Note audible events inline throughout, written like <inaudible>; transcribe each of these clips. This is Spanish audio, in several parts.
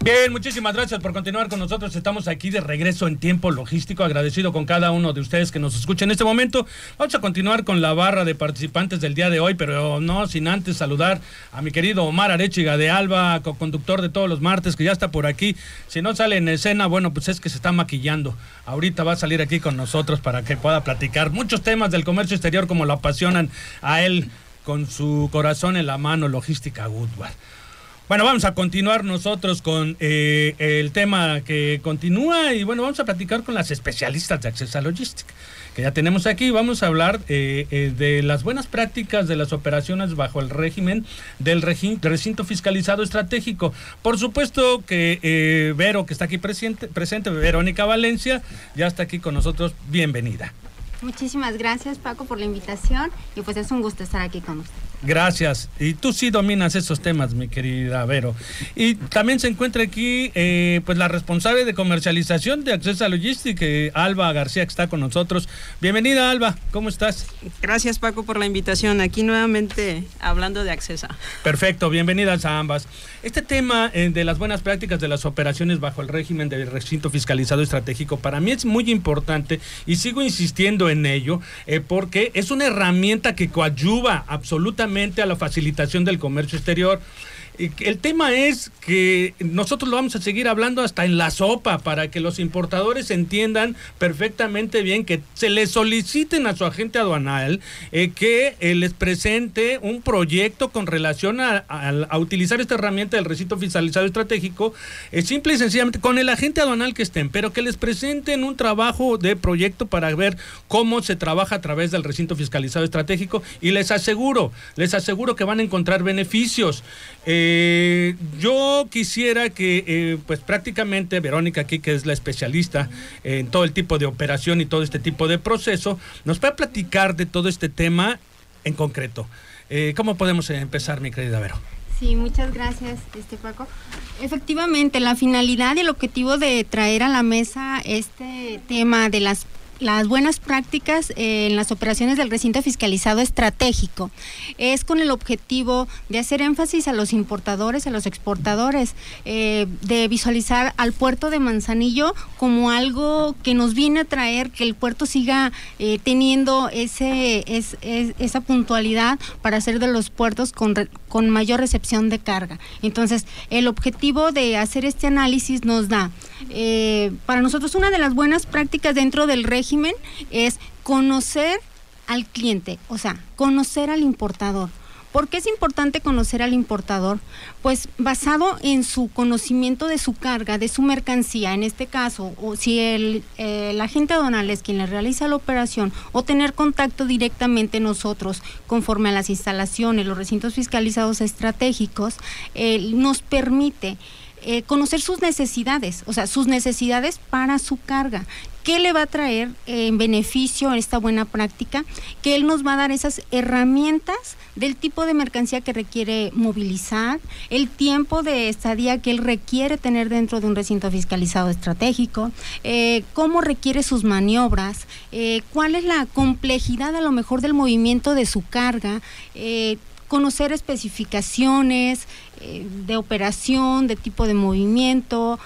Bien, muchísimas gracias por continuar con nosotros. Estamos aquí de regreso en tiempo logístico, agradecido con cada uno de ustedes que nos escucha en este momento. Vamos a continuar con la barra de participantes del día de hoy, pero no sin antes saludar a mi querido Omar Arechiga de Alba, co-conductor de todos los martes, que ya está por aquí. Si no sale en escena, bueno, pues es que se está maquillando. Ahorita va a salir aquí con nosotros para que pueda platicar muchos temas del comercio exterior como lo apasionan a él con su corazón en la mano, logística Woodward. Bueno, vamos a continuar nosotros con eh, el tema que continúa y bueno, vamos a platicar con las especialistas de Accesa Logística que ya tenemos aquí. Vamos a hablar eh, eh, de las buenas prácticas de las operaciones bajo el régimen del recinto fiscalizado estratégico. Por supuesto que Vero, que está aquí presente, presente, Verónica Valencia, ya está aquí con nosotros. Bienvenida. Muchísimas gracias Paco por la invitación y pues es un gusto estar aquí con usted. Gracias. Y tú sí dominas esos temas, mi querida Vero. Y también se encuentra aquí eh, pues la responsable de comercialización de Acceso a Logística, Alba García, que está con nosotros. Bienvenida, Alba. ¿Cómo estás? Gracias, Paco, por la invitación. Aquí nuevamente hablando de Accesa. Perfecto. Bienvenidas a ambas. Este tema eh, de las buenas prácticas de las operaciones bajo el régimen del recinto fiscalizado estratégico para mí es muy importante y sigo insistiendo en ello eh, porque es una herramienta que coadyuva absolutamente a la facilitación del comercio exterior. El tema es que nosotros lo vamos a seguir hablando hasta en la sopa para que los importadores entiendan perfectamente bien que se les soliciten a su agente aduanal eh, que eh, les presente un proyecto con relación a, utilizar esta herramienta del recinto fiscalizado estratégico, eh, simple y sencillamente con el agente aduanal que estén, pero que les presenten un trabajo de proyecto para ver cómo se trabaja a través del recinto fiscalizado estratégico y les aseguro, les aseguro que van a encontrar beneficios. Eh, yo quisiera que, eh, pues prácticamente Verónica aquí, que es la especialista en todo el tipo de operación y todo este tipo de proceso, nos va a platicar de todo este tema en concreto. Eh, ¿Cómo podemos empezar, mi querida Vero? Sí, muchas gracias, este Paco. Efectivamente, la finalidad y el objetivo de traer a la mesa este tema de las las buenas prácticas en las operaciones del recinto fiscalizado estratégico. Es con el objetivo de hacer énfasis a los importadores, a los exportadores, eh, de visualizar al puerto de Manzanillo como algo que nos viene a traer que el puerto siga eh, teniendo ese, esa puntualidad para ser de los puertos con, con mayor recepción de carga. Entonces, el objetivo de hacer este análisis nos da, eh, para nosotros, una de las buenas prácticas dentro del régimen es conocer al cliente, o sea, conocer al importador. ¿Por qué es importante conocer al importador? Pues basado en su conocimiento de su carga, de su mercancía, en este caso, o si el, agente aduanal es quien le realiza la operación, o tener contacto directamente nosotros conforme a las instalaciones, los recintos fiscalizados estratégicos, eh, nos permite eh, conocer sus necesidades, o sea, sus necesidades para su carga. ¿Qué le va a traer en beneficio esta buena práctica? Que él nos va a dar esas herramientas del tipo de mercancía que requiere movilizar, el tiempo de estadía que él requiere tener dentro de un recinto fiscalizado estratégico, eh, cómo requiere sus maniobras, eh, cuál es la complejidad a lo mejor del movimiento de su carga, conocer especificaciones eh, de operación, de tipo de movimiento,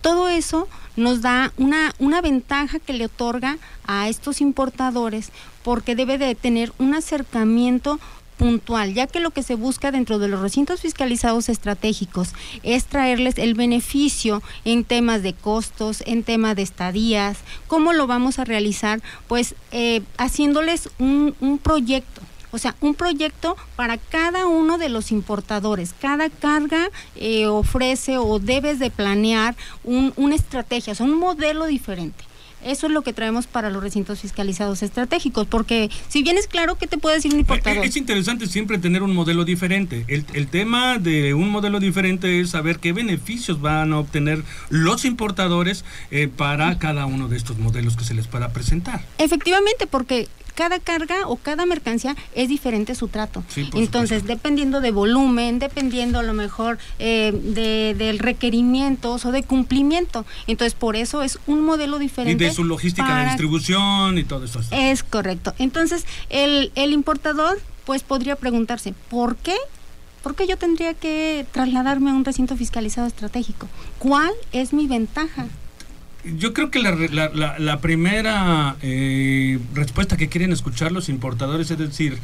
todo eso nos da una, una ventaja que le otorga a estos importadores porque debe de tener un acercamiento puntual, ya que lo que se busca dentro de los recintos fiscalizados estratégicos es traerles el beneficio en temas de costos, en temas de estadías, cómo lo vamos a realizar, pues eh, haciéndoles un, un proyecto o sea, un proyecto para cada uno de los importadores. Cada carga eh, ofrece o debes de planear una estrategia, o sea, un modelo diferente. Eso es lo que traemos para los recintos fiscalizados estratégicos, porque si bien es claro que te puede decir un importador. Es interesante siempre tener un modelo diferente. El, el, tema de un modelo diferente es saber qué beneficios van a obtener los importadores eh, para cada uno de estos modelos que se les pueda presentar. Efectivamente, porque cada carga o cada mercancía es diferente su trato. Sí, Entonces, supuesto. dependiendo de volumen, dependiendo a lo mejor eh, de, del requerimientos o de cumplimiento. Entonces, por eso es un modelo Y diferente. de su logística de distribución y todo eso. Es correcto. Entonces, el, el importador, pues podría preguntarse, ¿por qué? ¿Por qué yo tendría que trasladarme a un recinto fiscalizado estratégico? ¿Cuál es mi ventaja? Yo creo que la, la- la- la primera eh, respuesta que quieren escuchar los importadores es decir,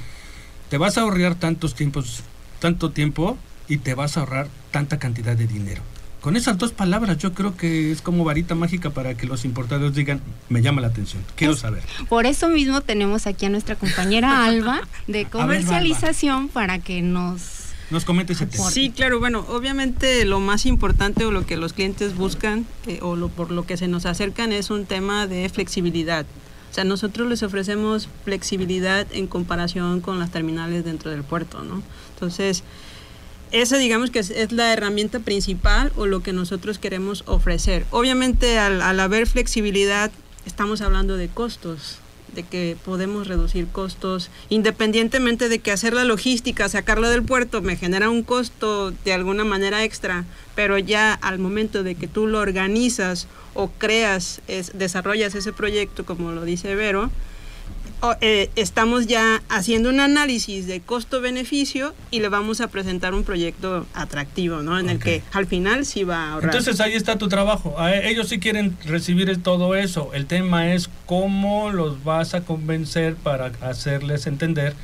te vas a ahorrar tantos tiempos, tanto tiempo y te vas a ahorrar tanta cantidad de dinero. Con esas dos palabras yo creo que es como varita mágica para que los importadores digan, me llama la atención, quiero Es- saber. Por eso mismo tenemos aquí a nuestra compañera <laughs> Alba de Alba. comercialización para que nos... Nos comente ese tema. Sí, claro, bueno, obviamente lo más importante o lo que los clientes buscan eh, o lo, por lo que se nos acercan es un tema de flexibilidad. O sea, nosotros les ofrecemos flexibilidad en comparación con las terminales dentro del puerto, ¿no? Entonces, esa digamos que es, la herramienta principal o lo que nosotros queremos ofrecer. Obviamente al haber flexibilidad estamos hablando de costos, de que podemos reducir costos, independientemente de que hacer la logística, sacarlo del puerto, me genera un costo de alguna manera extra, pero ya al momento de que tú lo organizas o creas, es- desarrollas ese proyecto, como lo dice Vero, eh, estamos ya haciendo un análisis de costo-beneficio y le vamos a presentar un proyecto atractivo, ¿no? En el que al final sí va a ahorrar. Entonces ahí está tu trabajo. Ellos sí quieren recibir todo eso. El tema es cómo los vas a convencer para hacerles entender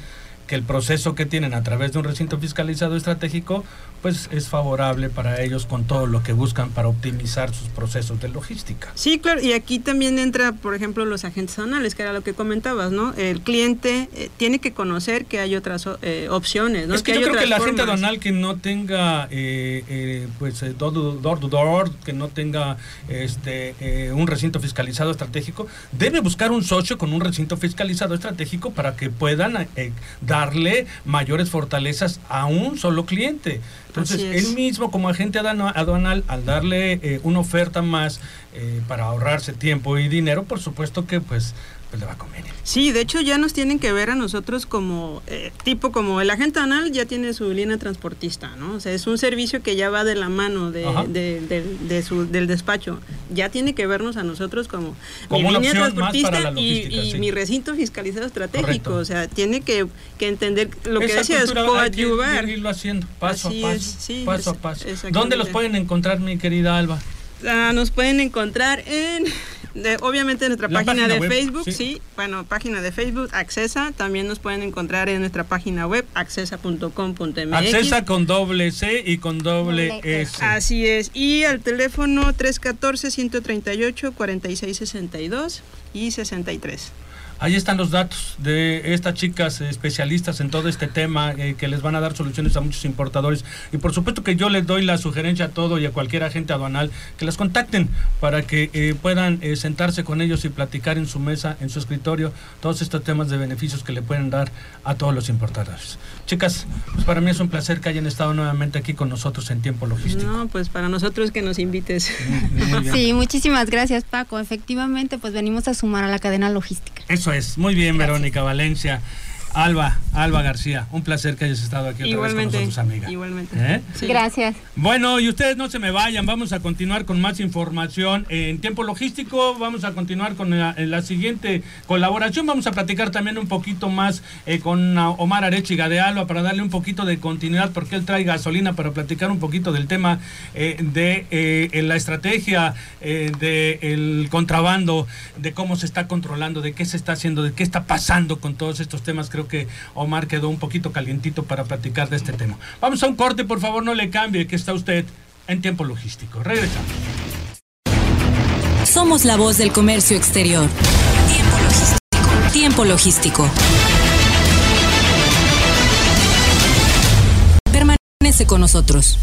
que el proceso que tienen a través de un recinto fiscalizado estratégico pues es favorable para ellos con todo lo que buscan para optimizar sus procesos de logística. Sí, claro, y aquí también entra, por ejemplo, los agentes aduanales, que era lo que comentabas, ¿no? El cliente eh, tiene que conocer que hay otras eh, opciones, ¿no? es que, yo creo que la gente formas. aduanal que no tenga eh, eh, pues eh, door, to- door que no tenga este eh, un recinto fiscalizado estratégico, debe buscar un socio con un recinto fiscalizado estratégico para que puedan eh, darle mayores fortalezas a un solo cliente. Entonces, él mismo como agente aduana- aduanal, al darle eh, una oferta más eh, para ahorrarse tiempo y dinero, por supuesto que pues, pues le va a convenir. Sí, de hecho ya nos tienen que ver a nosotros como eh, tipo como el agente anal ya tiene su línea transportista, ¿no? O sea, es un servicio que ya va de la mano de, de- de- de su, del despacho. Ya tiene que vernos a nosotros como, Como mi línea la y- logística, y, sí. mi recinto fiscalizado estratégico. Correcto. O sea, tiene que, que entender lo que decías, cultura hay que coadyuvar. irlo haciendo paso Así a paso, es, sí, paso a es- paso. ¿Dónde los pueden encontrar, mi querida Alba? Ah, nos pueden encontrar en, de- obviamente en nuestra página, página de web, Facebook, sí. sí. bueno, página de Facebook, Accesa, también nos pueden encontrar en nuestra página web, accesa.com.mx. Accesa con doble C y con doble Doble S. Así es, y al teléfono 314-138-4662 y 63. Ahí están los datos de estas chicas especialistas en todo este tema eh, que les van a dar soluciones a muchos importadores. Y por supuesto que yo les doy la sugerencia a todo y a cualquier agente aduanal que las contacten para que eh, puedan eh, sentarse con ellos y platicar en su mesa, en su escritorio, todos estos temas de beneficios que le pueden dar a todos los importadores. Chicas, pues para mí es un placer que hayan estado nuevamente aquí con nosotros en tiempo logístico. No, pues para nosotros que nos invites. Muy- muy bien. Sí, muchísimas gracias Paco. Efectivamente, pues venimos a sumar a la cadena logística. Eso es, muy bien, Verónica Valencia. Alba, Alba García, un placer que hayas estado aquí otra igualmente, vez con nosotros, amiga. igualmente. ¿Eh? Sí. Gracias. Bueno, y ustedes no se me vayan, vamos a continuar con más información en tiempo logístico, vamos a continuar con la, en la siguiente colaboración, vamos a platicar también un poquito más eh, con Omar Arechiga de Alba para darle un poquito de continuidad porque él trae gasolina para platicar un poquito del tema eh, de eh, en la estrategia eh, del contrabando, de cómo se está controlando, de qué se está haciendo, de qué está pasando con todos estos temas. Creo que Omar quedó un poquito calientito para platicar de este tema. Vamos a un corte, por favor, no le cambie, que está usted en tiempo logístico. Regresamos. Somos la voz del comercio exterior. Tiempo logístico. Tiempo logístico. Permanece con nosotros.